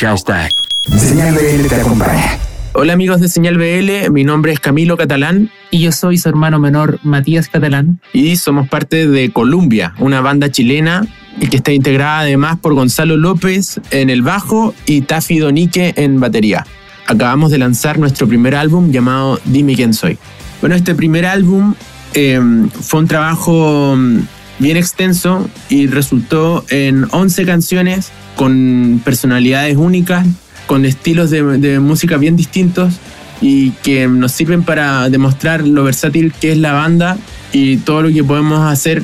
Hashtag. Señal BL te acompaña. Hola amigos de Señal BL, mi nombre es Camilo Catalán. Y yo soy su hermano menor, Matías Catalán. Y somos parte de Columbia, una banda chilena y que está integrada además por Gonzalo López en el bajo y Taffy Donique en batería. Acabamos de lanzar nuestro primer álbum llamado Dime quién soy. Bueno, este primer álbum em, fue un trabajo mm, bien extenso y resultó en 11 canciones con personalidades únicas, con estilos de, música bien distintos y que nos sirven para demostrar lo versátil que es la banda y todo lo que podemos hacer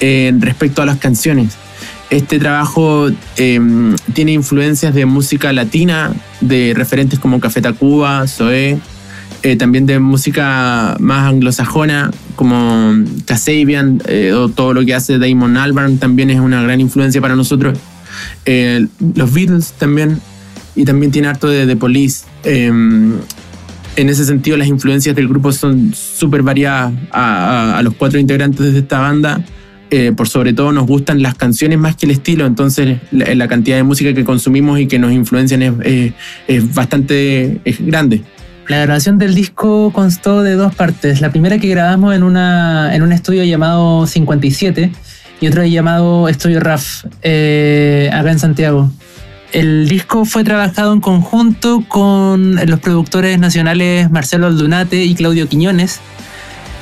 respecto a las canciones. Este trabajo em, tiene influencias de música latina, de referentes como Café Tacuba, Zoé, eh, también de música más anglosajona, como Kasabian, eh, o todo lo que hace Damon Albarn también es una gran influencia para nosotros. Eh, los Beatles también, y también tiene harto de The Police. Em, en ese sentido, las influencias del grupo son súper variadas a, los cuatro integrantes de esta banda. por sobre todo nos gustan las canciones más que el estilo, entonces la, cantidad de música que consumimos y que nos influencian es, es bastante grande. La grabación del disco constó de dos partes. La primera que grabamos en, una, en un estudio llamado 57 y otro llamado Estudio RAF, eh, acá en Santiago. El disco fue trabajado en conjunto con los productores nacionales Marcelo Aldunate y Claudio Quiñones.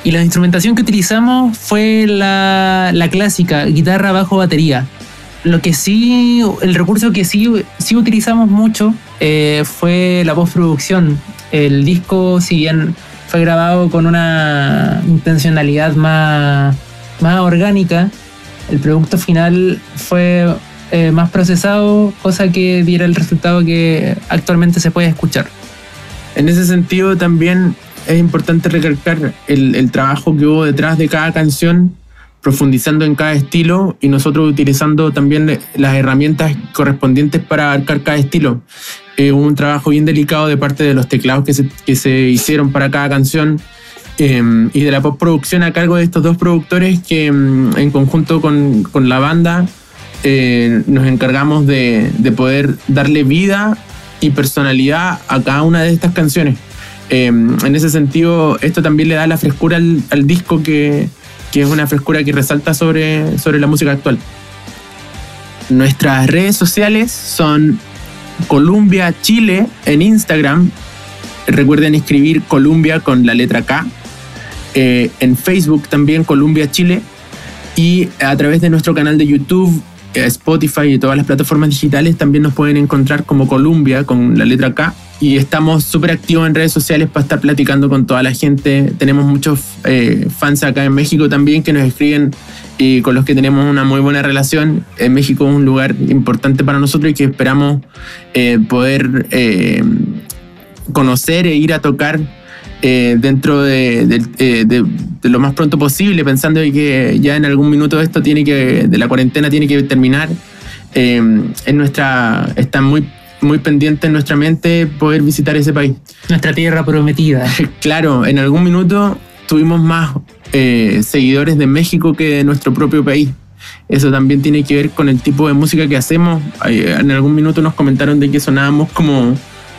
Y la instrumentación que utilizamos fue la, la clásica, guitarra, bajo, batería. Lo que sí, el recurso que sí, sí utilizamos mucho eh, fue la postproducción. El disco, si bien fue grabado con una intencionalidad más, más orgánica, el producto final fue eh, más procesado, cosa que diera el resultado que actualmente se puede escuchar. En ese sentido también es importante recalcar el, trabajo que hubo detrás de cada canción profundizando en cada estilo y nosotros utilizando también las herramientas correspondientes para abarcar cada estilo. Eh, un trabajo bien delicado de parte de los teclados que se, que se hicieron para cada canción em, y de la postproducción a cargo de estos dos productores que em, en conjunto con, con la banda eh, nos encargamos de, de, poder darle vida y personalidad a cada una de estas canciones. Em, en ese sentido, esto también le da la frescura al, al disco que, que es una frescura que resalta sobre, sobre la música actual. Nuestras redes sociales son Columbia Chile en Instagram. Recuerden escribir Columbia con la letra K. Eh, en Facebook también Columbia Chile. Y a través de nuestro canal de YouTube, eh, Spotify y todas las plataformas digitales también nos pueden encontrar como Columbia con la letra K y estamos súper activos en redes sociales para estar platicando con toda la gente. Tenemos muchos eh, fans acá en México también que nos escriben y con los que tenemos una muy buena relación. En México es un lugar importante para nosotros y que esperamos eh, poder eh, conocer e ir a tocar dentro de, lo más pronto posible, pensando que ya en algún minuto esto tiene que, de la cuarentena tiene que terminar. en nuestra, está muy muy pendiente en nuestra mente poder visitar ese país. Nuestra tierra prometida. claro, en algún minuto tuvimos más eh, seguidores de México que de nuestro propio país. Eso también tiene que ver con el tipo de música que hacemos. En algún minuto nos comentaron de que sonábamos como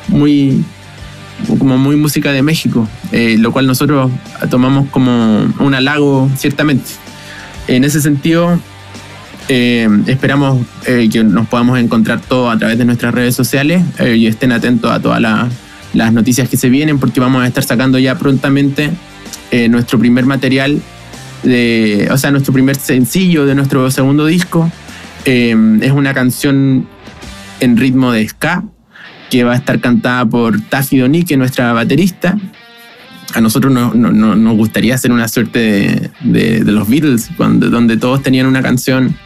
muy, como muy música de México, eh, lo cual nosotros tomamos como un halago, ciertamente. En ese sentido, eh, esperamos eh, que nos podamos encontrar todo a través de nuestras redes sociales eh, y estén atentos a todas las noticias que se vienen porque vamos a estar sacando ya prontamente nuestro primer material, de, o sea, nuestro primer sencillo de nuestro segundo disco. es una canción en ritmo de ska que va a estar cantada por Taffy Donique, nuestra baterista, a nosotros no, nos gustaría hacer una suerte de, los Beatles, cuando, donde todos tenían una canción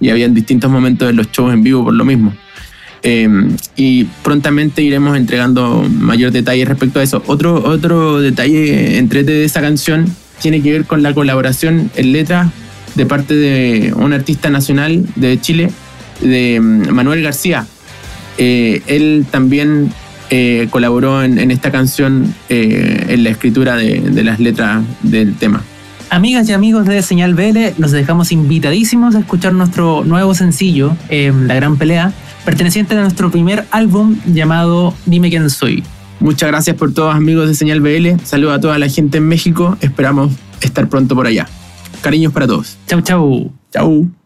y habían distintos momentos de los shows en vivo por lo mismo. Em, y prontamente iremos entregando mayor detalle respecto a eso. Otro, otro detalle entre de esa canción tiene que ver con la colaboración en letras de parte de un artista nacional de Chile, de em, Manuel García. Eh, él también eh, colaboró en, esta canción eh, en la escritura de, de las letras del tema. Amigas y amigos de Señal BL, los dejamos invitadísimos a escuchar nuestro nuevo sencillo, em, La Gran Pelea, perteneciente a nuestro primer álbum llamado Dime quién soy. Muchas gracias por todos amigos de Señal BL. Saludos a toda la gente en México. Esperamos estar pronto por allá. Cariños para todos. Chau, chau. Chau.